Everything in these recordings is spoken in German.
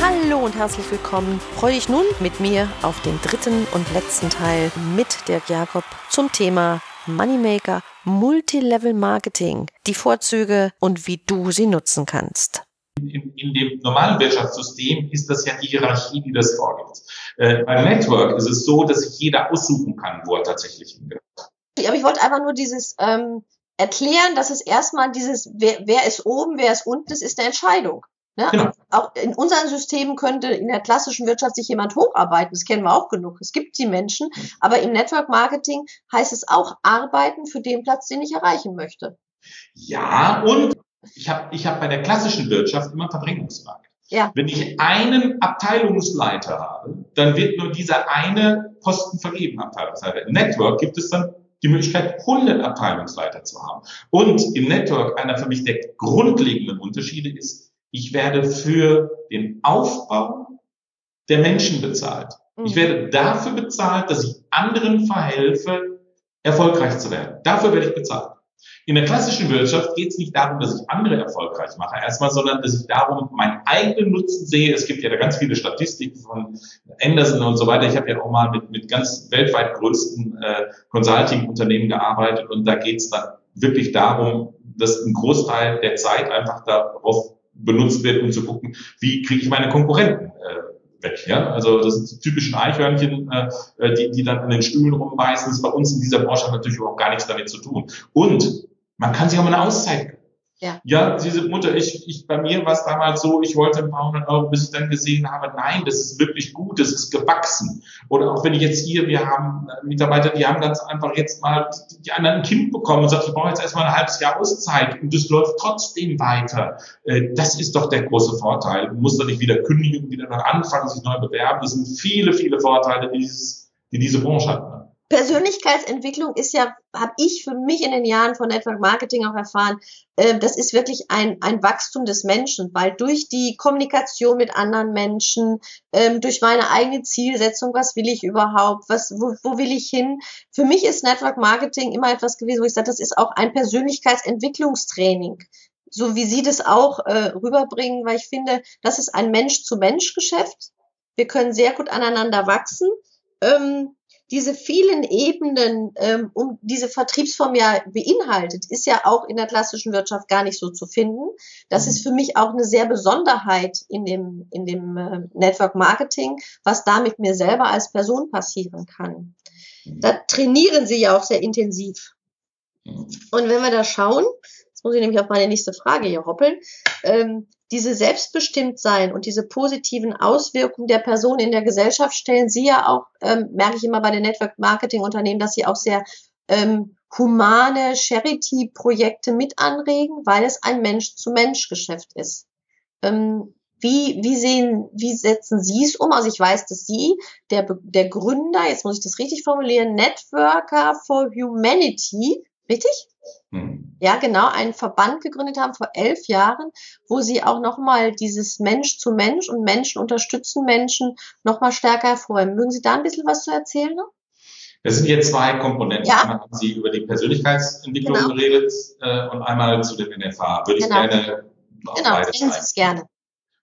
Hallo und herzlich willkommen. Freue dich nun mit mir auf den dritten und letzten Teil mit Dirk Jakob zum Thema Moneymaker Multilevel Marketing, die Vorzüge und wie du sie nutzen kannst. In, in, dem normalen Wirtschaftssystem ist das ja die Hierarchie, die das vorgibt. Äh, beim Network ist es so, dass sich jeder aussuchen kann, wo er tatsächlich hingeht. Aber ich wollte einfach nur dieses ähm, erklären, dass es erstmal dieses, wer, wer ist oben, wer ist unten, das ist eine Entscheidung. Ne? Genau. Auch in unseren Systemen könnte in der klassischen Wirtschaft sich jemand hocharbeiten. Das kennen wir auch genug. Es gibt die Menschen. Aber im Network Marketing heißt es auch arbeiten für den Platz, den ich erreichen möchte. Ja, und ich habe ich hab bei der klassischen Wirtschaft immer Verdrängungsmarkt. Ja. Wenn ich einen Abteilungsleiter habe, dann wird nur dieser eine Posten vergeben, Abteilungsleiter. Im Network gibt es dann die Möglichkeit, 100 Abteilungsleiter zu haben. Und im Network einer für mich der grundlegenden Unterschiede ist, ich werde für den Aufbau der Menschen bezahlt. Ich mhm. werde dafür bezahlt, dass ich anderen verhelfe, erfolgreich zu werden. Dafür werde ich bezahlt. In der klassischen Wirtschaft geht es nicht darum, dass ich andere erfolgreich mache, erstmal, sondern dass ich darum meinen eigenen Nutzen sehe. Es gibt ja da ganz viele Statistiken von Anderson und so weiter. Ich habe ja auch mal mit, mit ganz weltweit größten äh, Consulting-Unternehmen gearbeitet und da geht es dann wirklich darum, dass ein Großteil der Zeit einfach darauf benutzt wird, um zu gucken, wie kriege ich meine Konkurrenten äh, weg. Ja? Also das sind die typischen Eichhörnchen, äh, äh, die, die dann an den Stühlen rumbeißen. Das ist bei uns in dieser Branche natürlich überhaupt gar nichts damit zu tun. Und man kann sich auch mal eine Auszeit ja. ja, diese Mutter, ich, ich, bei mir war es damals so, ich wollte ein paar hundert Euro, bis ich dann gesehen habe, nein, das ist wirklich gut, das ist gewachsen. Oder auch wenn ich jetzt hier, wir haben Mitarbeiter, die haben ganz einfach jetzt mal die anderen ein Kind bekommen und sagt, ich brauche jetzt erstmal ein halbes Jahr Auszeit und das läuft trotzdem weiter. Äh, das ist doch der große Vorteil. Du musst doch nicht wieder kündigen, wieder anfangen, sich neu bewerben. Das sind viele, viele Vorteile, die, dieses, die diese Branche hat. Persönlichkeitsentwicklung ist ja, habe ich für mich in den Jahren von Network Marketing auch erfahren, äh, das ist wirklich ein, ein Wachstum des Menschen, weil durch die Kommunikation mit anderen Menschen, ähm, durch meine eigene Zielsetzung, was will ich überhaupt, was, wo, wo will ich hin? Für mich ist Network Marketing immer etwas gewesen, wo ich sage, das ist auch ein Persönlichkeitsentwicklungstraining so wie Sie das auch äh, rüberbringen, weil ich finde, das ist ein Mensch-zu-Mensch-Geschäft. Wir können sehr gut aneinander wachsen. Ähm, diese vielen Ebenen, ähm, um diese Vertriebsform ja beinhaltet, ist ja auch in der klassischen Wirtschaft gar nicht so zu finden. Das ist für mich auch eine sehr Besonderheit in dem, in dem äh, Network Marketing, was da mit mir selber als Person passieren kann. Da trainieren sie ja auch sehr intensiv. Und wenn wir da schauen, jetzt muss ich nämlich auf meine nächste Frage hier hoppeln, ähm, diese Selbstbestimmtsein und diese positiven Auswirkungen der Person in der Gesellschaft stellen Sie ja auch, ähm, merke ich immer bei den Network-Marketing-Unternehmen, dass Sie auch sehr ähm, humane Charity-Projekte mit anregen, weil es ein Mensch-zu-Mensch-Geschäft ist. Ähm, wie, wie sehen, wie setzen Sie es um? Also ich weiß, dass Sie, der, der Gründer, jetzt muss ich das richtig formulieren, Networker for Humanity, richtig? Mhm. Ja, genau, einen Verband gegründet haben vor elf Jahren, wo sie auch nochmal dieses Mensch zu Mensch und Menschen unterstützen Menschen nochmal stärker hervorheben. Mögen Sie da ein bisschen was zu erzählen noch? Das sind hier zwei Komponenten. Ja. Einmal haben Sie über die Persönlichkeitsentwicklung genau. geredet äh, und einmal zu dem NFA. Würde genau. ich gerne Genau, bringen Sie es gerne.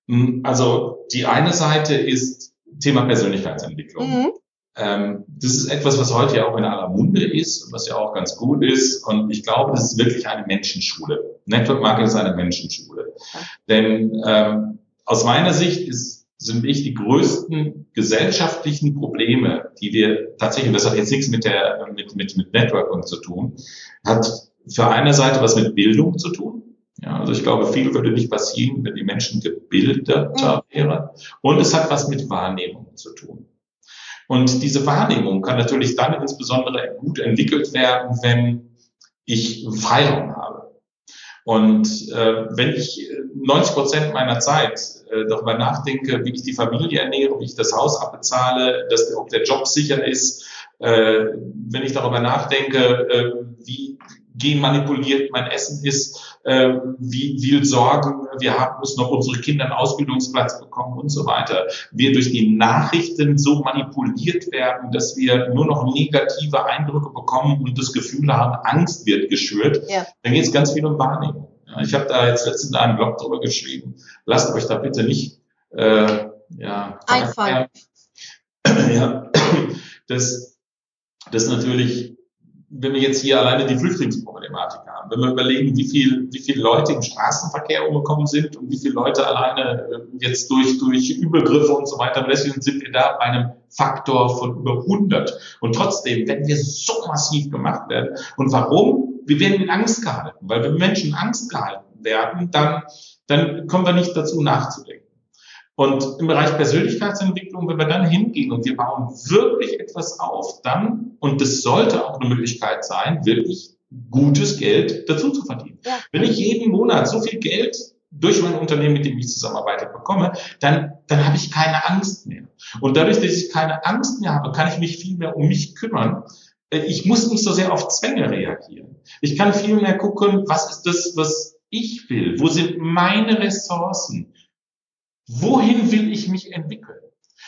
Hm, also die eine Seite ist Thema Persönlichkeitsentwicklung. Mhm. Ähm, das ist etwas, was heute ja auch in aller Munde ist, was ja auch ganz gut ist. Und ich glaube, das ist wirklich eine Menschenschule. Network Marketing ist eine Menschenschule. Denn ähm, aus meiner Sicht ist, sind ich die größten gesellschaftlichen Probleme, die wir tatsächlich, und das hat jetzt nichts mit der mit, mit, mit Networking zu tun, hat für eine Seite was mit Bildung zu tun. Ja, also ich glaube, viel würde nicht passieren, wenn die Menschen gebildeter mhm. wären. Und es hat was mit Wahrnehmung zu tun. Und diese Wahrnehmung kann natürlich dann insbesondere gut entwickelt werden, wenn ich Freiraum habe. Und äh, wenn ich 90 Prozent meiner Zeit äh, darüber nachdenke, wie ich die Familie ernähre, wie ich das Haus abbezahle, dass, ob der Job sicher ist, Äh, wenn ich darüber nachdenke, äh, wie genmanipuliert mein Essen ist, äh, wie viel Sorgen wir haben müssen, ob unsere Kinder einen Ausbildungsplatz bekommen und so weiter. Wir durch die Nachrichten so manipuliert werden, dass wir nur noch negative Eindrücke bekommen und das Gefühl haben, Angst wird geschürt. Ja. Dann geht es ganz viel um Wahrnehmung. Ich habe da jetzt letztens einen Blog drüber geschrieben. Lasst euch da bitte nicht äh, ja, einfallen. Ja, das, das natürlich wenn wir jetzt hier alleine die Flüchtlingsproblematik haben, wenn wir überlegen, wie viel, wie viele Leute im Straßenverkehr umgekommen sind und wie viele Leute alleine äh, jetzt durch, durch Übergriffe und so weiter deswegen sind wir da bei einem Faktor von über 100. Und trotzdem werden wir so massiv gemacht werden. Und warum? Wir werden in Angst gehalten, weil wenn Menschen Angst gehalten werden, dann, dann kommen wir nicht dazu nachzudenken. Und im Bereich Persönlichkeitsentwicklung, wenn wir dann hingehen und wir bauen wirklich etwas auf, dann, und das sollte auch eine Möglichkeit sein, wirklich gutes Geld dazu zu verdienen. Ja. Wenn ich jeden Monat so viel Geld durch mein Unternehmen, mit dem ich zusammenarbeite, bekomme, dann, dann habe ich keine Angst mehr. Und dadurch, dass ich keine Angst mehr habe, kann ich mich viel mehr um mich kümmern. Äh, ich muss nicht so sehr auf Zwänge reagieren. Ich kann viel mehr gucken, was ist das, was ich will? Wo sind meine Ressourcen? Wohin will ich mich entwickeln?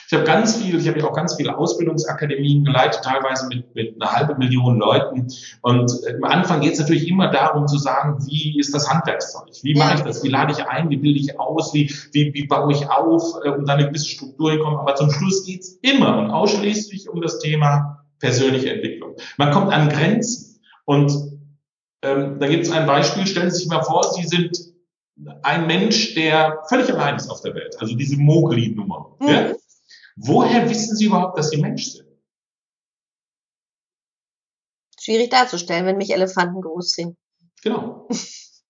Ich habe ganz viel, ich habe ja auch ganz viele Ausbildungsakademien geleitet, teilweise mit, mit einer halben Million Leuten. Und äh, am Anfang geht es natürlich immer darum zu sagen, wie ist das Handwerkszeug? Wie mache ich das? Wie lade ich ein? Wie bilde ich aus? Wie, wie, wie baue ich auf, äh, um dann eine gewisse Struktur hinkommen? Aber zum Schluss geht es immer und ausschließlich um das Thema persönliche Entwicklung. Man kommt an Grenzen. Und ähm, da gibt es ein Beispiel, stellen Sie sich mal vor, Sie sind ein Mensch, der völlig allein ist auf der Welt, also diese Mogli-Nummer. Mhm. Ja? Woher wissen Sie überhaupt, dass Sie Mensch sind? Schwierig darzustellen, wenn mich Elefanten groß sind. Genau.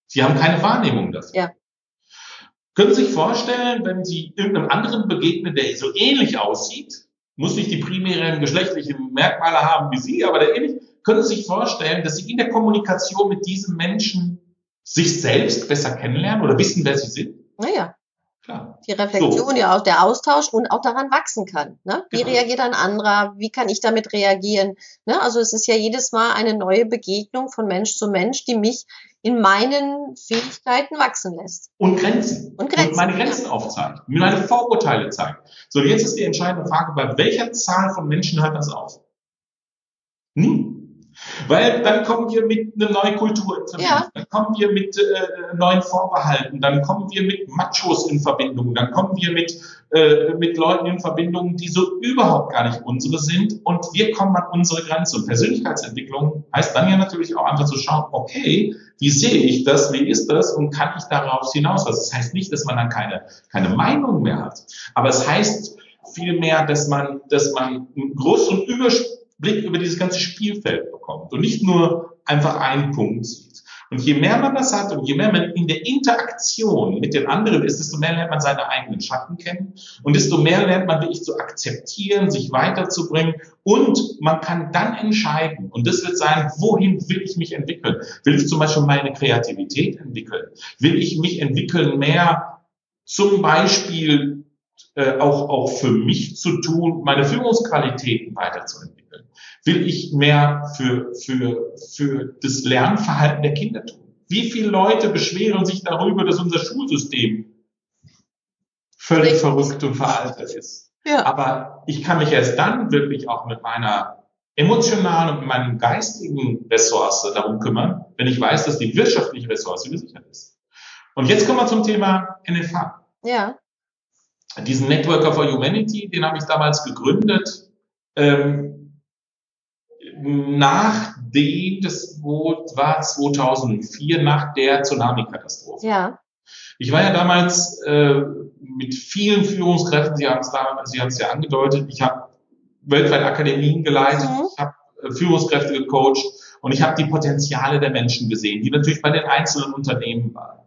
Sie haben keine Wahrnehmung dafür. Ja. Können Sie sich vorstellen, wenn Sie irgendeinem anderen begegnen, der so ähnlich aussieht, muss nicht die primären geschlechtlichen Merkmale haben wie Sie, aber der ähnlich, können Sie sich vorstellen, dass Sie in der Kommunikation mit diesem Menschen sich selbst besser kennenlernen oder wissen, wer sie sind? Naja. Klar. Die Reflexion, so. ja auch der Austausch und auch daran wachsen kann. Ne? Wie genau. reagiert ein anderer? Wie kann ich damit reagieren? Ne? Also es ist ja jedes Mal eine neue Begegnung von Mensch zu Mensch, die mich in meinen Fähigkeiten wachsen lässt. Und Grenzen. Und Grenzen. Und meine Grenzen aufzeigt. Mir meine Vorurteile zeigt. So, jetzt ist die entscheidende Frage, bei welcher Zahl von Menschen hört das auf? Nie. Weil dann kommen wir mit einer neuen Kultur in Verbindung, ja. dann kommen wir mit äh, neuen Vorbehalten, dann kommen wir mit Machos in Verbindung, dann kommen wir mit, äh, mit Leuten in Verbindung, die so überhaupt gar nicht unsere sind. Und wir kommen an unsere Grenze. Und Persönlichkeitsentwicklung heißt dann ja natürlich auch einfach zu schauen, okay, wie sehe ich das, wie ist das? Und kann ich daraus hinaus? Also das heißt nicht, dass man dann keine, keine Meinung mehr hat, aber es heißt vielmehr, dass man, dass man einen großen Übersprung Blick über dieses ganze Spielfeld bekommt und nicht nur einfach einen Punkt sieht. Und je mehr man das hat und je mehr man in der Interaktion mit den anderen ist, desto mehr lernt man seine eigenen Schatten kennen und desto mehr lernt man wirklich zu akzeptieren, sich weiterzubringen und man kann dann entscheiden, und das wird sein, wohin will ich mich entwickeln? Will ich zum Beispiel meine Kreativität entwickeln? Will ich mich entwickeln mehr zum Beispiel äh, auch, auch für mich zu tun, meine Führungsqualitäten weiterzuentwickeln? will ich mehr für, für, für das Lernverhalten der Kinder tun? Wie viele Leute beschweren sich darüber, dass unser Schulsystem völlig verrückt und veraltet ist? Ja. Aber ich kann mich erst dann wirklich auch mit meiner emotionalen und mit meinem geistigen Ressource darum kümmern, wenn ich weiß, dass die wirtschaftliche Ressource gesichert ist. Und jetzt kommen wir zum Thema NFH. Ja. Diesen Networker for Humanity, den habe ich damals gegründet. Ähm, nachdem, das war 2004, nach der Tsunami-Katastrophe. Ja. Ich war ja damals äh, mit vielen Führungskräften, Sie haben es Sie haben es ja angedeutet, ich habe weltweit Akademien geleitet, mhm. ich habe äh, Führungskräfte gecoacht und ich habe die Potenziale der Menschen gesehen, die natürlich bei den einzelnen Unternehmen waren.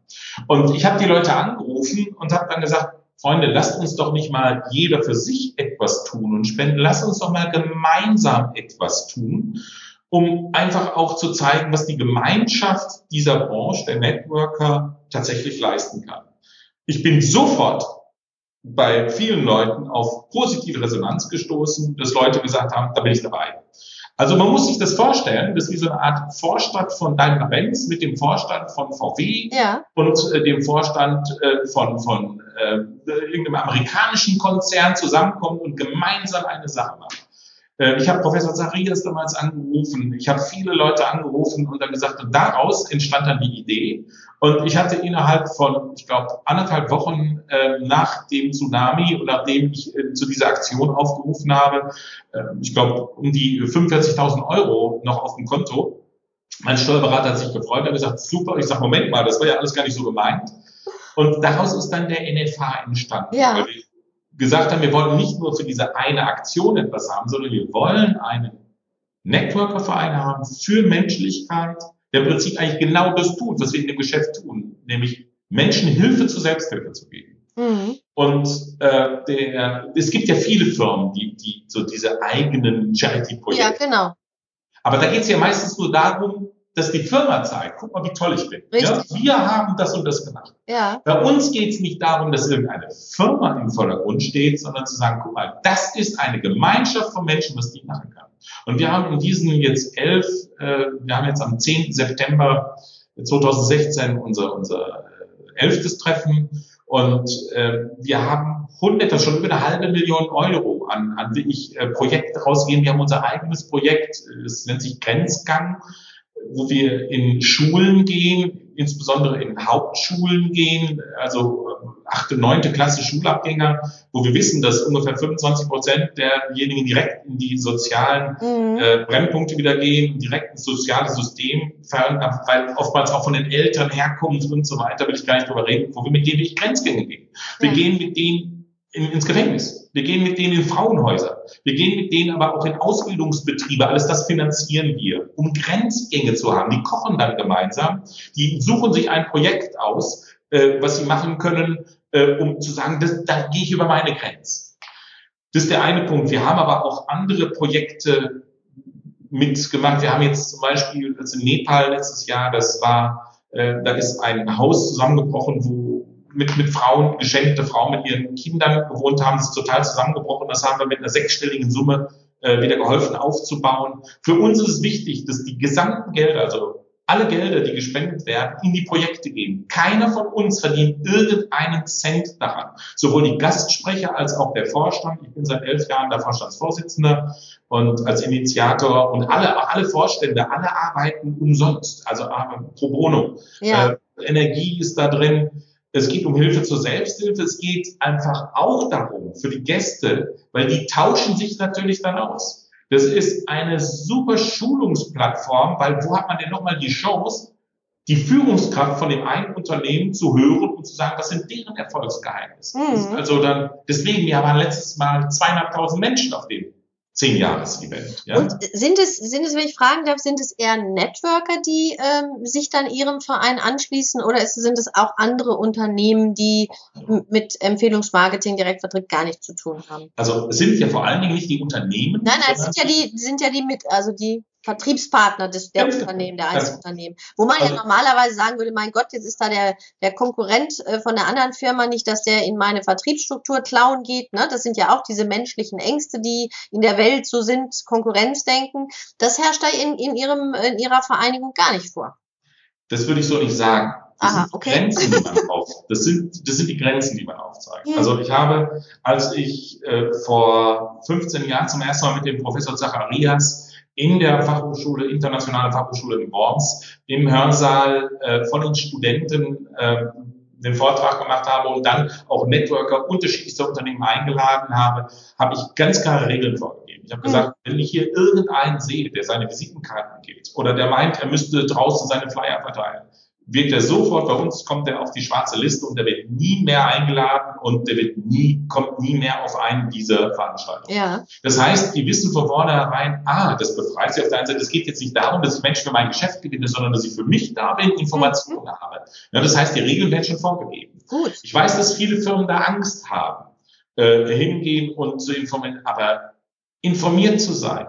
Und ich habe die Leute angerufen und habe dann gesagt, Freunde, lasst uns doch nicht mal jeder für sich etwas tun und spenden. Lasst uns doch mal gemeinsam etwas tun, um einfach auch zu zeigen, was die Gemeinschaft dieser Branche, der Networker, tatsächlich leisten kann. Ich bin sofort bei vielen Leuten auf positive Resonanz gestoßen, dass Leute gesagt haben, da bin ich dabei. Also man muss sich das vorstellen, das ist wie so eine Art Vorstand von Daimler-Benz mit dem Vorstand von VW ja. und äh, dem Vorstand äh, von, von äh, irgendeinem amerikanischen Konzern zusammenkommen und gemeinsam eine Sache machen. Äh, ich habe Professor Zacharias damals angerufen, ich habe viele Leute angerufen und dann gesagt, und daraus entstand dann die Idee. Und ich hatte innerhalb von, ich glaube, anderthalb Wochen äh, nach dem Tsunami und nachdem ich äh, zu dieser Aktion aufgerufen habe, äh, ich glaube, um die 45.000 Euro noch auf dem Konto. Mein Steuerberater hat sich gefreut, hat gesagt, super. Ich sage, Moment mal, das war ja alles gar nicht so gemeint. Und daraus ist dann der NFH entstanden. Ja. Weil ich gesagt haben, wir wollen nicht nur für diese eine Aktion etwas haben, sondern wir wollen einen Networker-Verein haben für Menschlichkeit, der im Prinzip eigentlich genau das tut, was wir in dem Geschäft tun, nämlich Menschen Hilfe zur Selbsthilfe zu geben. Mhm. Und äh, der, es gibt ja viele Firmen, die, die so diese eigenen Charity-Projekte. Ja, genau. Aber da geht es ja meistens nur darum, dass die Firma zeigt, guck mal, wie toll ich bin. Ja, wir haben das und das gemacht. Ja. Bei uns geht es nicht darum, dass irgendeine Firma im Vordergrund steht, sondern zu sagen, guck mal, das ist eine Gemeinschaft von Menschen, was die machen kann. Und wir haben in diesen jetzt elf, äh, wir haben jetzt am 10. September 2016 unser, unser äh, elftes Treffen und äh, wir haben hunderte, schon über eine halbe Million Euro an, an wirklich äh, Projekte rausgegeben. Wir haben unser eigenes Projekt, es nennt sich Grenzgang wo wir in Schulen gehen, insbesondere in Hauptschulen gehen, also äh, achte, neunte Klasse Schulabgänger, wo wir wissen, dass ungefähr 25 Prozent derjenigen direkt in die sozialen mhm. äh, Brennpunkte wieder gehen, direkt ins soziale System fallen, weil oftmals auch von den Eltern herkommen und so weiter, will ich gar nicht drüber reden, wo wir mit denen durch Grenzgänge gehen. Wir ja. gehen mit denen in, ins Gefängnis. Wir gehen mit denen in Frauenhäuser. Wir gehen mit denen aber auch in Ausbildungsbetriebe. Alles das finanzieren wir, um Grenzgänge zu haben. Die kochen dann gemeinsam. Die suchen sich ein Projekt aus, äh, was sie machen können, äh, um zu sagen, das, da gehe ich über meine Grenze. Das ist der eine Punkt. Wir haben aber auch andere Projekte mitgemacht. Wir haben jetzt zum Beispiel also in Nepal letztes Jahr, das war, äh, da ist ein Haus zusammengebrochen, wo mit, mit Frauen, geschenkte Frauen mit ihren Kindern gewohnt haben, ist total zusammengebrochen. Das haben wir mit einer sechsstelligen Summe äh, wieder geholfen aufzubauen. Für uns ist es wichtig, dass die gesamten Gelder, also alle Gelder, die gespendet werden, in die Projekte gehen. Keiner von uns verdient irgendeinen Cent daran. Sowohl die Gastsprecher als auch der Vorstand. Ich bin seit elf Jahren der Vorstandsvorsitzender und als Initiator und alle, alle Vorstände, alle arbeiten umsonst, also pro bono. Ja. Äh, Energie ist da drin. Es geht um Hilfe zur Selbsthilfe. Es geht einfach auch darum für die Gäste, weil die tauschen sich natürlich dann aus. Das ist eine super Schulungsplattform, weil wo hat man denn nochmal die Chance, die Führungskraft von dem einen Unternehmen zu hören und zu sagen, was sind deren Erfolgsgeheimnisse. Mhm. Also dann, deswegen, wir haben letztes Mal zweieinhalbtausend Menschen auf dem Zehn-Jahres-Event. Ja? Und sind es, sind es, wenn ich fragen darf, sind es eher Networker, die ähm, sich dann ihrem Verein anschließen oder ist, sind es auch andere Unternehmen, die mit Empfehlungsmarketing, Direktvertrieb gar nichts zu tun haben? Also es sind ja vor allen Dingen nicht die Unternehmen. Nein, nein, es sind ja die, sind ja die mit, also die Vertriebspartner des, der Unternehmen, der Einzelunternehmen. Wo man also, ja normalerweise sagen würde, mein Gott, jetzt ist da der, der Konkurrent äh, von der anderen Firma nicht, dass der in meine Vertriebsstruktur klauen geht. Ne? Das sind ja auch diese menschlichen Ängste, die in der Welt so sind, Konkurrenzdenken. Das herrscht da in, in, ihrem, in ihrer Vereinigung gar nicht vor. Das würde ich so nicht sagen. Das Aha, sind okay. Grenzen, die man auf, das sind, das sind die Grenzen, die man aufzeigt. Hm. Also ich habe, als ich äh, vor 15 Jahren zum ersten Mal mit dem Professor Zacharias in der Fachhochschule, internationale Fachhochschule in Worms, im Hörsaal äh, von den Studenten äh, den Vortrag gemacht habe und dann auch Networker unterschiedlichster Unternehmen eingeladen habe, habe ich ganz klare Regeln vorgegeben. Ich habe gesagt, wenn ich hier irgendeinen sehe, der seine Visitenkarten gibt oder der meint, er müsste draußen seine Flyer verteilen, wird er sofort bei uns, kommt er auf die schwarze Liste und der wird nie mehr eingeladen und der wird nie, kommt nie mehr auf einen dieser Veranstaltungen. Ja. Das heißt, die wissen von vornherein, ah, das befreit sie auf der einen Seite. Es geht jetzt nicht darum, dass ich Menschen für mein Geschäft gewinne, sondern dass ich für mich da bin, Informationen mhm. habe. Ja, das heißt, die Regeln werden schon vorgegeben. Gut. Ich weiß, dass viele Firmen da Angst haben, äh, hingehen und zu informieren, aber informiert zu sein,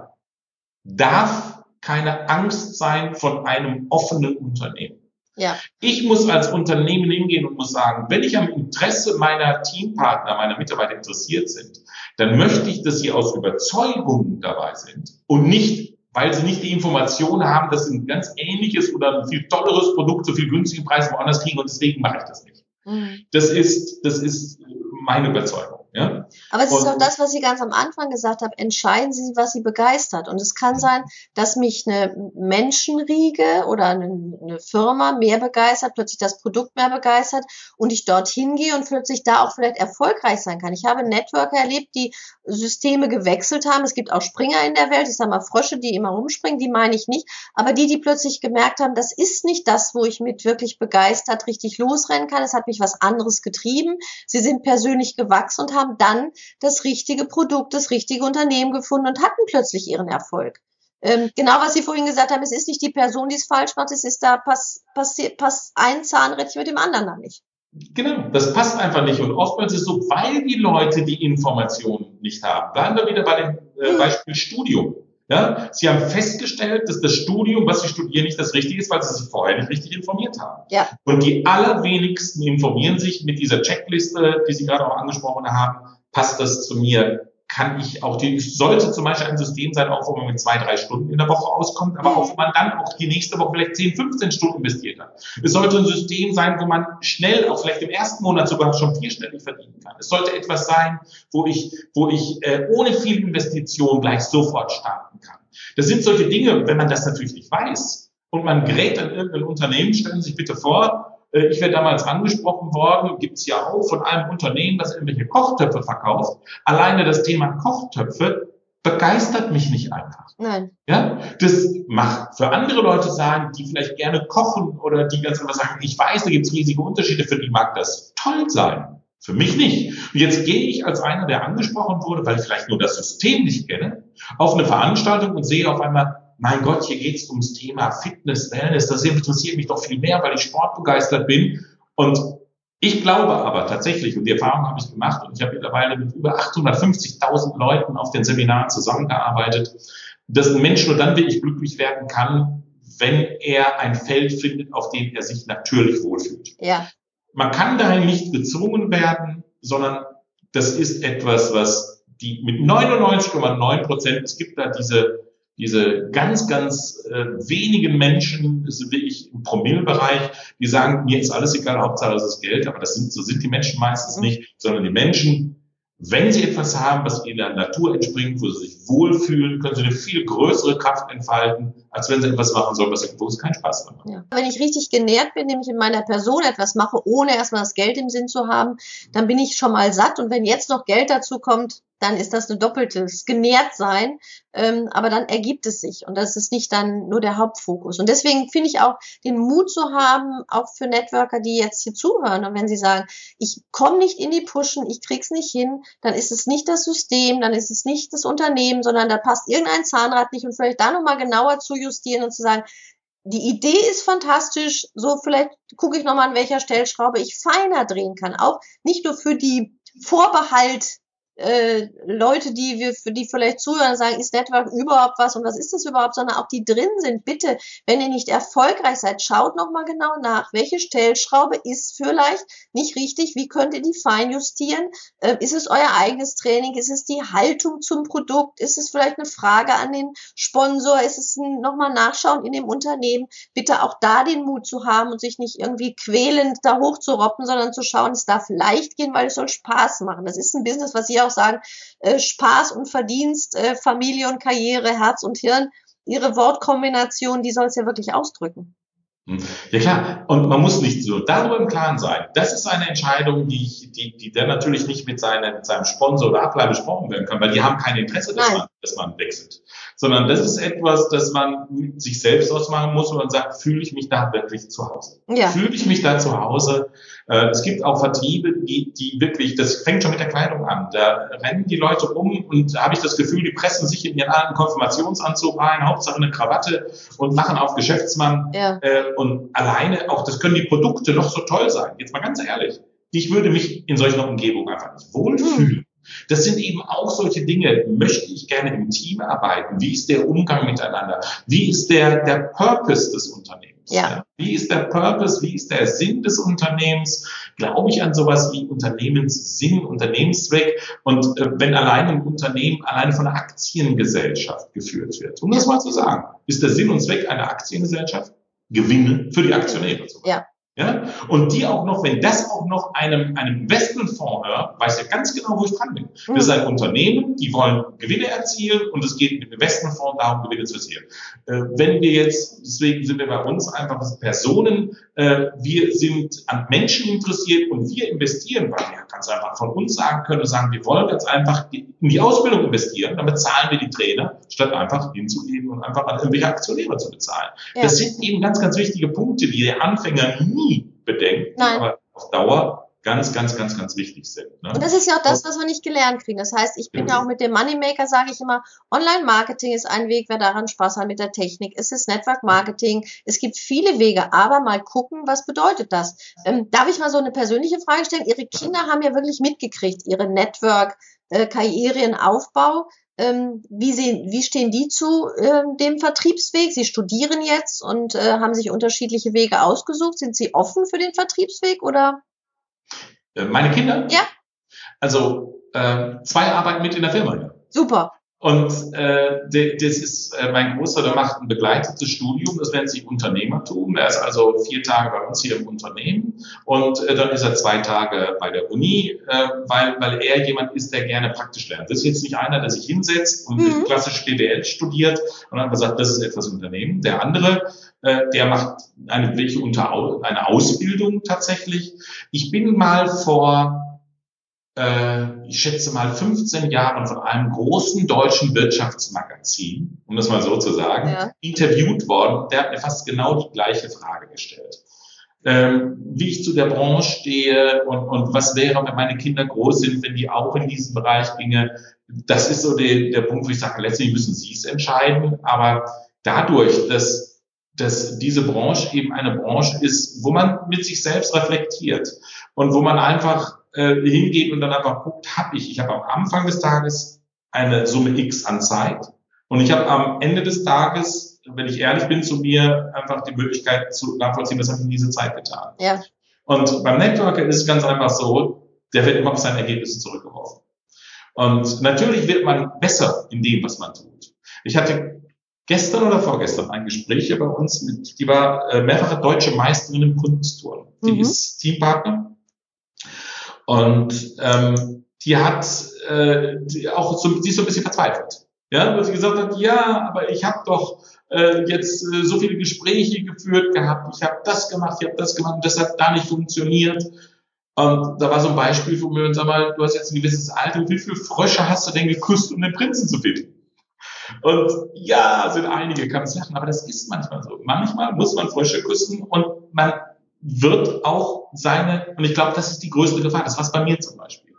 darf keine Angst sein von einem offenen Unternehmen. Ja. Ich muss als Unternehmen hingehen und muss sagen, wenn ich am Interesse meiner Teampartner, meiner Mitarbeiter interessiert sind, dann möchte ich, dass sie aus Überzeugung dabei sind und nicht, weil sie nicht die Information haben, dass sie ein ganz ähnliches oder ein viel tolleres Produkt zu viel günstigen Preisen woanders kriegen und deswegen mache ich das nicht. Mhm. Das ist, das ist meine Überzeugung. Ja? Aber es ist auch das, was Sie ganz am Anfang gesagt haben. Entscheiden Sie, was Sie begeistert. Und es kann sein, dass mich eine Menschenriege oder eine, eine Firma mehr begeistert, plötzlich das Produkt mehr begeistert und ich dorthin gehe und plötzlich da auch vielleicht erfolgreich sein kann. Ich habe Networker erlebt, die Systeme gewechselt haben. Es gibt auch Springer in der Welt. Ich sage mal Frösche, die immer rumspringen, die meine ich nicht. Aber die, die plötzlich gemerkt haben, das ist nicht das, wo ich mit wirklich begeistert richtig losrennen kann. Es hat mich was anderes getrieben. Sie sind persönlich gewachsen und haben haben dann das richtige Produkt, das richtige Unternehmen gefunden und hatten plötzlich ihren Erfolg. Ähm, genau, was Sie vorhin gesagt haben, es ist nicht die Person, die es falsch macht, es ist da, passt pass, pass ein Zahnrädchen mit dem anderen da nicht. Genau, das passt einfach nicht. Und oftmals ist es so, weil die Leute die Informationen nicht haben. Bleiben wir wieder bei dem äh, hm. Beispiel Studium. Ja, sie haben festgestellt, dass das Studium, was sie studieren, nicht das Richtige ist, weil sie sich vorher nicht richtig informiert haben. Ja. Und die allerwenigsten informieren sich mit dieser Checkliste, die Sie gerade auch angesprochen haben. Passt das zu mir? Kann ich auch, die sollte zum Beispiel ein System sein, auch wo man mit zwei, drei Stunden in der Woche auskommt, aber auch wo man dann auch die nächste Woche vielleicht 10, 15 Stunden investiert hat. Es sollte ein System sein, wo man schnell, auch vielleicht im ersten Monat sogar schon vierstellig verdienen kann. Es sollte etwas sein, wo ich, wo ich äh, ohne viel Investition gleich sofort starten kann. Das sind solche Dinge, wenn man das natürlich nicht weiß und man gerät an irgendein Unternehmen, stellen Sie sich bitte vor, ich werde damals angesprochen worden, gibt es ja auch von einem Unternehmen, das irgendwelche Kochtöpfe verkauft. Alleine das Thema Kochtöpfe begeistert mich nicht einfach. Nein. Ja, das macht für andere Leute sagen, die vielleicht gerne kochen oder die ganz einfach sagen, ich weiß, da gibt es riesige Unterschiede, für die mag das toll sein. Für mich nicht. Und jetzt gehe ich als einer, der angesprochen wurde, weil ich vielleicht nur das System nicht kenne, auf eine Veranstaltung und sehe auf einmal, mein Gott, hier geht es ums Thema Fitness, Wellness, das interessiert mich doch viel mehr, weil ich sportbegeistert bin. Und ich glaube aber tatsächlich, und die Erfahrung habe ich gemacht, und ich habe mittlerweile mit über 850.000 Leuten auf den Seminaren zusammengearbeitet, dass ein Mensch nur dann wirklich glücklich werden kann, wenn er ein Feld findet, auf dem er sich natürlich wohlfühlt. Ja. Man kann dahin nicht gezwungen werden, sondern das ist etwas, was die mit 99,9 Prozent, es gibt da diese diese ganz, ganz äh, wenigen Menschen, das sind wirklich im Promillebereich, die sagen, mir ist alles egal, Hauptsache es ist Geld, aber das sind, so sind die Menschen meistens mhm. nicht, sondern die Menschen, wenn sie etwas haben, was ihnen der Natur entspringt, wo sie sich wohlfühlen, können sie eine viel größere Kraft entfalten, als wenn sie etwas machen sollen, was wo es keinen Spaß macht. Ja. Wenn ich richtig genährt bin, nämlich in meiner Person etwas mache, ohne erstmal das Geld im Sinn zu haben, dann bin ich schon mal satt. Und wenn jetzt noch Geld dazu kommt, dann ist das eine doppeltes genährt sein, ähm, aber dann ergibt es sich und das ist nicht dann nur der Hauptfokus. Und deswegen finde ich auch den Mut zu haben, auch für Networker, die jetzt hier zuhören und wenn sie sagen, ich komme nicht in die Pushen, ich krieg's nicht hin, dann ist es nicht das System, dann ist es nicht das Unternehmen, sondern da passt irgendein Zahnrad nicht und vielleicht da nochmal genauer zu justieren und zu sagen, die Idee ist fantastisch, so vielleicht gucke ich nochmal an welcher Stellschraube ich feiner drehen kann, auch nicht nur für die Vorbehalt äh, Leute, die wir, für die vielleicht zuhören, sagen, ist Network überhaupt was und was ist das überhaupt, sondern auch die drin sind. Bitte, wenn ihr nicht erfolgreich seid, schaut nochmal genau nach, welche Stellschraube ist vielleicht nicht richtig, wie könnt ihr die feinjustieren? Äh, ist es euer eigenes Training? Ist es die Haltung zum Produkt? Ist es vielleicht eine Frage an den Sponsor? Ist es nochmal nachschauen in dem Unternehmen? Bitte auch da den Mut zu haben und sich nicht irgendwie quälend da hochzuroppen, sondern zu schauen, es darf leicht gehen, weil es soll Spaß machen. Das ist ein Business, was ihr auch sagen, äh, Spaß und Verdienst, äh, Familie und Karriere, Herz und Hirn, ihre Wortkombination, die soll es ja wirklich ausdrücken. Hm. Ja klar, und man muss nicht so darüber im Klaren sein. Das ist eine Entscheidung, die, die, die dann natürlich nicht mit, seine, mit seinem Sponsor oder Ableih besprochen werden kann, weil die haben kein Interesse, dass man, dass man wechselt. Sondern das ist etwas, das man mit sich selbst ausmachen muss und man sagt, fühle ich mich da wirklich zu Hause? Ja. Fühle ich mich da zu Hause? Äh, es gibt auch Vertriebe, die, die wirklich, das fängt schon mit der Kleidung an. Da rennen die Leute rum und da habe ich das Gefühl, die pressen sich in ihren alten Konfirmationsanzug rein, Hauptsache eine Krawatte und machen auf Geschäftsmann. Ja. Äh, und alleine auch, das können die Produkte noch so toll sein. Jetzt mal ganz ehrlich. Ich würde mich in solchen Umgebungen einfach nicht wohlfühlen. Hm. Das sind eben auch solche Dinge. Möchte ich gerne im Team arbeiten? Wie ist der Umgang miteinander? Wie ist der, der Purpose des Unternehmens? Ja. Wie ist der Purpose? Wie ist der Sinn des Unternehmens? Glaube ich an sowas wie Unternehmenssinn, Unternehmenszweck? Und äh, wenn allein ein Unternehmen alleine von einer Aktiengesellschaft geführt wird, um das mal zu sagen, ist der Sinn und Zweck einer Aktiengesellschaft Gewinne für die Aktionäre. Ja. Ja? Und die auch noch, wenn das auch noch einem, einem Investmentfonds hört, weiß er ganz genau, wo ich dran bin. Mhm. Das ist ein Unternehmen, die wollen Gewinne erzielen und es geht mit dem Investmentfonds darum, Gewinne zu erzielen. Äh, wenn wir jetzt, deswegen sind wir bei uns einfach Personen, äh, wir sind an Menschen interessiert und wir investieren, weil wir ganz einfach von uns sagen können und sagen, wir wollen jetzt einfach in die Ausbildung investieren, dann bezahlen wir die Trainer, statt einfach hinzugehen und einfach an irgendwelche Aktionäre zu bezahlen. Ja. Das sind eben ganz, ganz wichtige Punkte, die der Anfänger nie nie bedenkt, Nein. aber auf Dauer ganz, ganz, ganz, ganz wichtig sind. Ne? Und das ist ja auch das, was wir nicht gelernt kriegen. Das heißt, ich bin ja auch mit dem Moneymaker, sage ich immer, Online-Marketing ist ein Weg, wer daran Spaß hat mit der Technik. Es ist Network-Marketing. Es gibt viele Wege, aber mal gucken, was bedeutet das? Ähm, darf ich mal so eine persönliche Frage stellen? Ihre Kinder haben ja wirklich mitgekriegt, ihre Network-Karrierenaufbau. Ähm, wie, sehen, wie stehen die zu ähm, dem Vertriebsweg? Sie studieren jetzt und äh, haben sich unterschiedliche Wege ausgesucht. Sind Sie offen für den Vertriebsweg oder? Äh, meine Kinder? Ja. Also äh, zwei arbeiten mit in der Firma. Ja. Super. Und äh, das ist äh, mein Großer, der macht ein begleitetes Studium, das nennt sich Unternehmertum. Er ist also vier Tage bei uns hier im Unternehmen und äh, dann ist er zwei Tage bei der Uni, äh, weil, weil er jemand ist, der gerne praktisch lernt. Das ist jetzt nicht einer, der sich hinsetzt und mhm. klassisch BWL studiert und dann sagt, das ist etwas Unternehmen. Der andere, äh, der macht eine, welche unter, eine Ausbildung tatsächlich. Ich bin mal vor äh, ich schätze mal 15 Jahren von einem großen deutschen Wirtschaftsmagazin, um das mal so zu sagen, ja. interviewt worden. Der hat mir fast genau die gleiche Frage gestellt. Ähm, wie ich zu der Branche stehe und, und was wäre, wenn meine Kinder groß sind, wenn die auch in diesen Bereich ginge. Das ist so der, der Punkt, wo ich sage, letztlich müssen sie es entscheiden. Aber dadurch, dass, dass diese Branche eben eine Branche ist, wo man mit sich selbst reflektiert und wo man einfach äh, hingeht und dann einfach guckt, habe ich. Ich habe am Anfang des Tages eine Summe X an Zeit und ich habe am Ende des Tages, wenn ich ehrlich bin zu mir, einfach die Möglichkeit zu nachvollziehen, was habe ich in dieser Zeit getan. Ja. Und beim Networker ist es ganz einfach so, der wird immer auf seine Ergebnisse zurückgeworfen. Und natürlich wird man besser in dem, was man tut. Ich hatte gestern oder vorgestern ein Gespräch hier bei uns mit, die war äh, mehrfache deutsche Meisterin im Kunstturnen. Die mhm. ist Teampartner und ähm, die hat äh, die auch so, sie ist so ein bisschen verzweifelt. Ja, weil sie gesagt hat, ja, aber ich habe doch äh, jetzt äh, so viele Gespräche geführt gehabt, ich habe das gemacht, ich habe das gemacht das hat da nicht funktioniert. Und da war so ein Beispiel von mir und sag mal, du hast jetzt ein gewisses Alter, wie viele Frösche hast du denn geküsst, um den Prinzen zu finden? Und ja, sind einige, kann es lachen, aber das ist manchmal so. Manchmal muss man Frösche küssen und man wird auch seine, und ich glaube, das ist die größte Gefahr, das was bei mir zum Beispiel.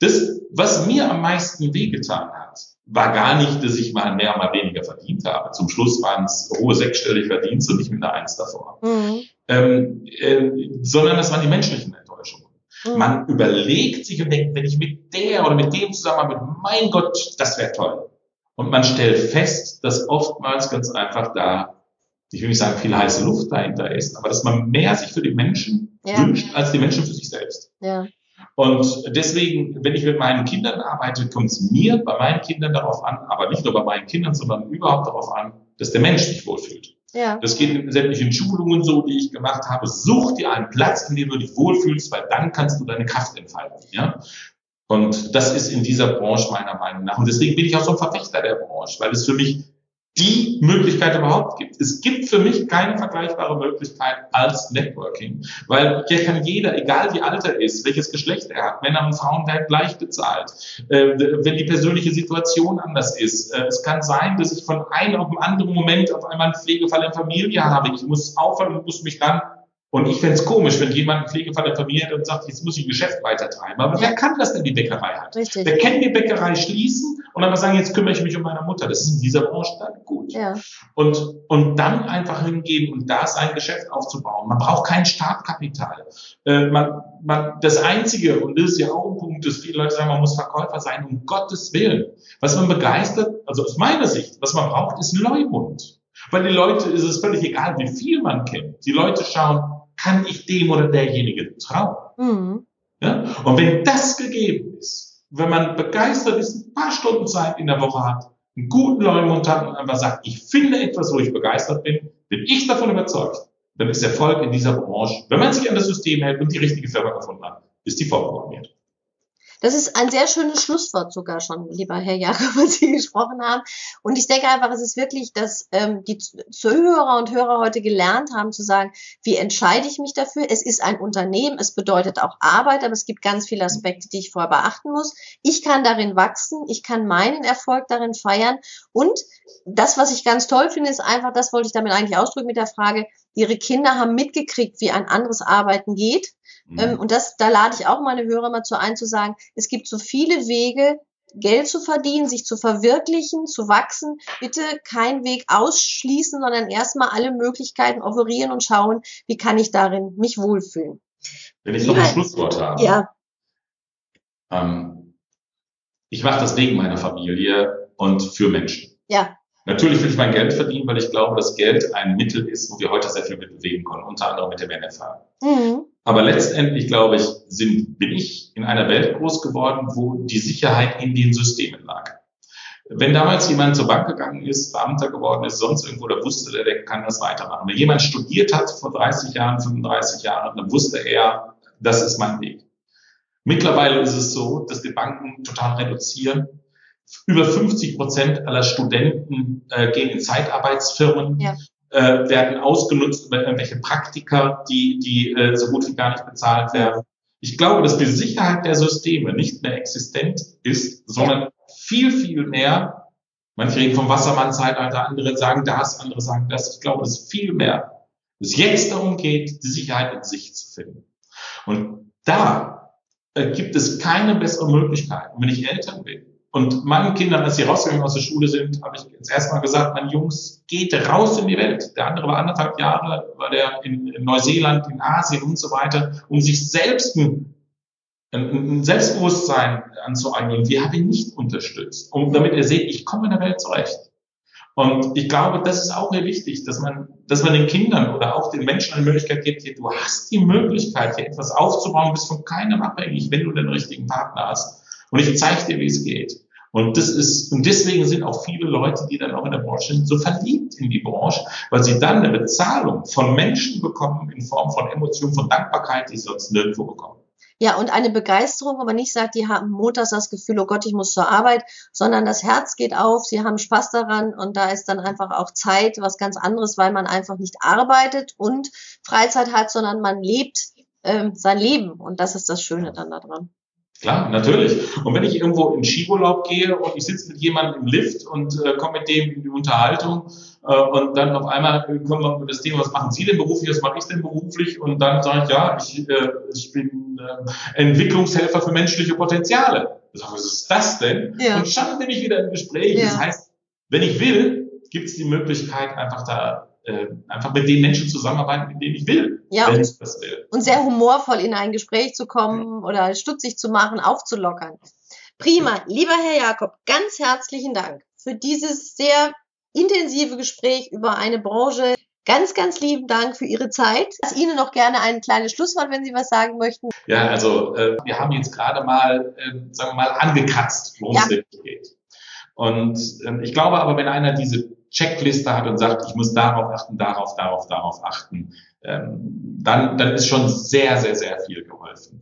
Das, was mir am meisten wehgetan hat, war gar nicht, dass ich mal mehr, mal weniger verdient habe. Zum Schluss waren es hohe sechsstellige Verdienste und nicht mit einer Eins davor. Mhm. Ähm, äh, sondern das waren die menschlichen Enttäuschungen. Mhm. Man überlegt sich und denkt, wenn ich mit der oder mit dem zusammen bin, mein Gott, das wäre toll. Und man stellt fest, dass oftmals ganz einfach da ich will nicht sagen, viel heiße Luft dahinter ist, aber dass man mehr sich für die Menschen ja. wünscht, als die Menschen für sich selbst. Ja. Und deswegen, wenn ich mit meinen Kindern arbeite, kommt es mir bei meinen Kindern darauf an, aber nicht nur bei meinen Kindern, sondern überhaupt darauf an, dass der Mensch sich wohlfühlt. Ja. Das geht in sämtlichen Schulungen so, die ich gemacht habe. Such dir einen Platz, in dem du dich wohlfühlst, weil dann kannst du deine Kraft entfalten. Ja? Und das ist in dieser Branche meiner Meinung nach. Und deswegen bin ich auch so ein Verfechter der Branche, weil es für mich die Möglichkeit überhaupt gibt. Es gibt für mich keine vergleichbare Möglichkeit als Networking, weil hier kann jeder, egal wie alt er ist, welches Geschlecht er hat, Männer und Frauen werden gleich bezahlt, äh, wenn die persönliche Situation anders ist. Äh, es kann sein, dass ich von einem auf den anderen Moment auf einmal einen Pflegefall in Familie habe. Ich muss aufhören und muss mich dann und ich fände es komisch, wenn jemand einen Pflegefall der Familie hat und sagt, jetzt muss ich ein Geschäft weitertreiben. Aber wer kann das denn, die Bäckerei hat? Richtig. Wer kann die Bäckerei schließen und dann mal sagen, jetzt kümmere ich mich um meine Mutter. Das ist in dieser Branche dann gut. Ja. Und, und dann einfach hingehen und da sein Geschäft aufzubauen. Man braucht kein Startkapital. Äh, man, man, das Einzige, und das ist ja auch ein Punkt, dass viele Leute sagen, man muss Verkäufer sein, um Gottes Willen. Was man begeistert, also aus meiner Sicht, was man braucht, ist Leumund. Weil die Leute, ist es völlig egal, wie viel man kennt. Die Leute schauen, kann ich dem oder derjenige trauen? Mhm. Ja? Und wenn das gegeben ist, wenn man begeistert ist, ein paar Stunden Zeit in der Woche hat, einen guten Leumund hat und einfach sagt, ich finde etwas, wo ich begeistert bin, bin ich davon überzeugt, dann ist Erfolg in dieser Branche, wenn man sich an das System hält und die richtige Firma gefunden hat, ist die vorprogrammiert. Das ist ein sehr schönes Schlusswort sogar schon, lieber Herr Jakob, was Sie gesprochen haben. Und ich denke einfach, es ist wirklich, dass ähm, die Zuhörer und Hörer heute gelernt haben zu sagen, wie entscheide ich mich dafür? Es ist ein Unternehmen, es bedeutet auch Arbeit, aber es gibt ganz viele Aspekte, die ich vorher beachten muss. Ich kann darin wachsen, ich kann meinen Erfolg darin feiern. Und das, was ich ganz toll finde, ist einfach, das wollte ich damit eigentlich ausdrücken mit der Frage, Ihre Kinder haben mitgekriegt, wie ein anderes Arbeiten geht ähm, mhm. und das, da lade ich auch meine Hörer mal zu ein, zu sagen, es gibt so viele Wege, Geld zu verdienen, sich zu verwirklichen, zu wachsen. Bitte kein Weg ausschließen, sondern erstmal alle Möglichkeiten offerieren und schauen, wie kann ich darin mich wohlfühlen. Wenn ich noch ein Schlusswort habe. Ja. Ähm, ich mache das wegen meiner Familie und für Menschen. Ja. Natürlich will ich mein Geld verdienen, weil ich glaube, dass Geld ein Mittel ist, wo wir heute sehr viel mit bewegen können, unter anderem mit dem NFA. Mhm. Aber letztendlich, glaube ich, sind, bin ich in einer Welt groß geworden, wo die Sicherheit in den Systemen lag. Wenn damals jemand zur Bank gegangen ist, Beamter geworden ist, sonst irgendwo, da wusste der, der kann das weitermachen. Wenn jemand studiert hat vor 30 Jahren, 35 Jahren, dann wusste er, das ist mein Weg. Mittlerweile ist es so, dass die Banken total reduzieren. Über 50 Prozent aller Studenten äh, gehen in Zeitarbeitsfirmen. Ja äh, werden ausgenutzt über irgendwelche Praktika, die, die äh, so gut wie gar nicht bezahlt werden. Ich glaube, dass die Sicherheit der Systeme nicht mehr existent ist, sondern viel, viel mehr, manche reden vom Wassermann-Zeitalter, andere sagen das, andere sagen das. Ich glaube, dass viel mehr es jetzt darum geht, die Sicherheit in sich zu finden. Und da äh, gibt es keine bessere Möglichkeit. Und wenn ich Eltern bin, und meinen Kindern, als sie rausgegangen aus der Schule sind, habe ich jetzt erstmal gesagt, mein Jungs, geht raus in die Welt. Der andere war anderthalb Jahre, war der in, in Neuseeland, in Asien und so weiter, um sich selbst ein, ein Selbstbewusstsein anzueignen. Wir haben ihn nicht unterstützt, um, damit er sieht, ich komme in der Welt zurecht. Und ich glaube, das ist auch sehr wichtig, dass man, dass man den Kindern oder auch den Menschen eine Möglichkeit gibt, hier, du hast die Möglichkeit, hier etwas aufzubauen, bist von keinem abhängig, wenn du den richtigen Partner hast. Und ich zeige dir, wie es geht. Und das ist, und deswegen sind auch viele Leute, die dann auch in der Branche sind, so verliebt in die Branche, weil sie dann eine Bezahlung von Menschen bekommen in Form von Emotionen, von Dankbarkeit, die sie sonst nirgendwo bekommen. Ja, und eine Begeisterung, aber nicht sagt, die haben montags das Gefühl, oh Gott, ich muss zur Arbeit, sondern das Herz geht auf, sie haben Spaß daran und da ist dann einfach auch Zeit, was ganz anderes, weil man einfach nicht arbeitet und Freizeit hat, sondern man lebt ähm, sein Leben und das ist das Schöne dann daran. Klar, natürlich. Und wenn ich irgendwo in Skiurlaub gehe und ich sitze mit jemandem im Lift und äh, komme mit dem in die Unterhaltung äh, und dann auf einmal kommen wir über das Thema, was machen Sie denn beruflich, was mache ich denn beruflich? Und dann sage ich, ja, ich, äh, ich bin äh, Entwicklungshelfer für menschliche Potenziale. Ich sage, was ist das denn? Ja. Und schon bin ich wieder im Gespräch. Ja. Das heißt, wenn ich will, gibt es die Möglichkeit, einfach da äh, einfach mit den Menschen zusammenarbeiten, mit denen ich will. Ja, und, will. und sehr humorvoll in ein Gespräch zu kommen oder stutzig zu machen, aufzulockern. Prima. Lieber Herr Jakob, ganz herzlichen Dank für dieses sehr intensive Gespräch über eine Branche. Ganz, ganz lieben Dank für Ihre Zeit. Ihnen noch gerne ein kleines Schlusswort, wenn Sie was sagen möchten. Ja, also äh, wir haben jetzt gerade mal, äh, sagen wir mal, angekratzt, worum ja. es geht. Und äh, ich glaube aber, wenn einer diese Checkliste hat und sagt, ich muss darauf achten, darauf, darauf, darauf achten, ähm, dann, dann ist schon sehr, sehr, sehr viel geholfen.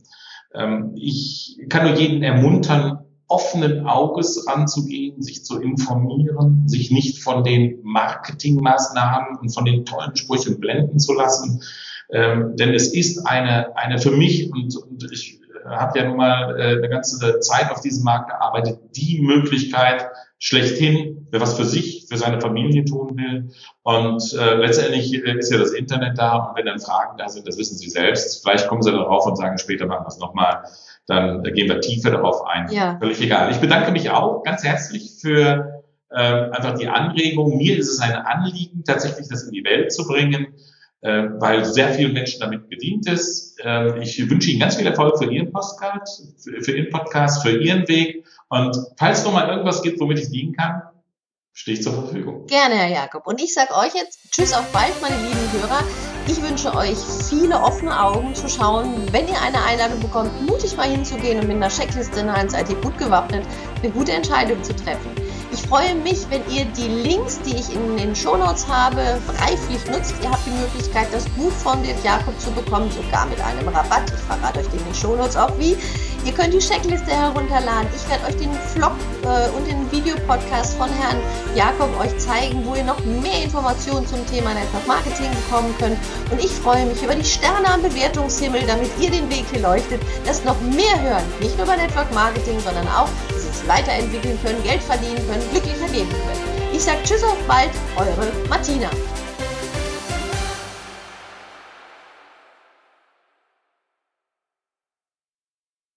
Ähm, ich kann nur jeden ermuntern, offenen Auges ranzugehen, sich zu informieren, sich nicht von den Marketingmaßnahmen und von den tollen Sprüchen blenden zu lassen. Ähm, denn es ist eine, eine für mich, und, und ich äh, habe ja nun mal äh, eine ganze Zeit auf diesem Markt gearbeitet, die Möglichkeit, schlechthin, wer was für sich, für seine Familie tun will. Und äh, letztendlich äh, ist ja das Internet da und wenn dann Fragen da sind, das wissen Sie selbst. Vielleicht kommen Sie darauf und sagen später machen wir es nochmal. Dann äh, gehen wir tiefer darauf ein. Ja. Völlig egal. Ich bedanke mich auch ganz herzlich für äh, einfach die Anregung. Mir ist es ein Anliegen, tatsächlich das in die Welt zu bringen, äh, weil sehr vielen Menschen damit gedient ist. Äh, ich wünsche Ihnen ganz viel Erfolg für Ihren Podcast, für, für Ihren Podcast, für Ihren Weg und falls noch mal irgendwas gibt, womit ich dienen kann, stehe ich zur Verfügung. Gerne, Herr Jakob. Und ich sage euch jetzt Tschüss auf bald, meine lieben Hörer. Ich wünsche euch viele offene Augen zu schauen, wenn ihr eine Einladung bekommt, mutig mal hinzugehen und mit einer Checkliste in Hand seid ihr gut gewappnet, eine gute Entscheidung zu treffen. Ich freue mich, wenn ihr die Links, die ich in den Shownotes habe, reiflich nutzt. Ihr habt die Möglichkeit, das Buch von Dirk Jakob zu bekommen, sogar mit einem Rabatt. Ich verrate euch in den Shownotes auch wie. Ihr könnt die Checkliste herunterladen. Ich werde euch den Vlog äh, und den Videopodcast von Herrn Jakob euch zeigen, wo ihr noch mehr Informationen zum Thema Network Marketing bekommen könnt. Und ich freue mich über die Sterne am Bewertungshimmel, damit ihr den Weg hier leuchtet, dass noch mehr hören. Nicht nur über Network Marketing, sondern auch, dass sie sich weiterentwickeln können, Geld verdienen können, glücklicher leben können. Ich sage Tschüss auf bald, eure Martina.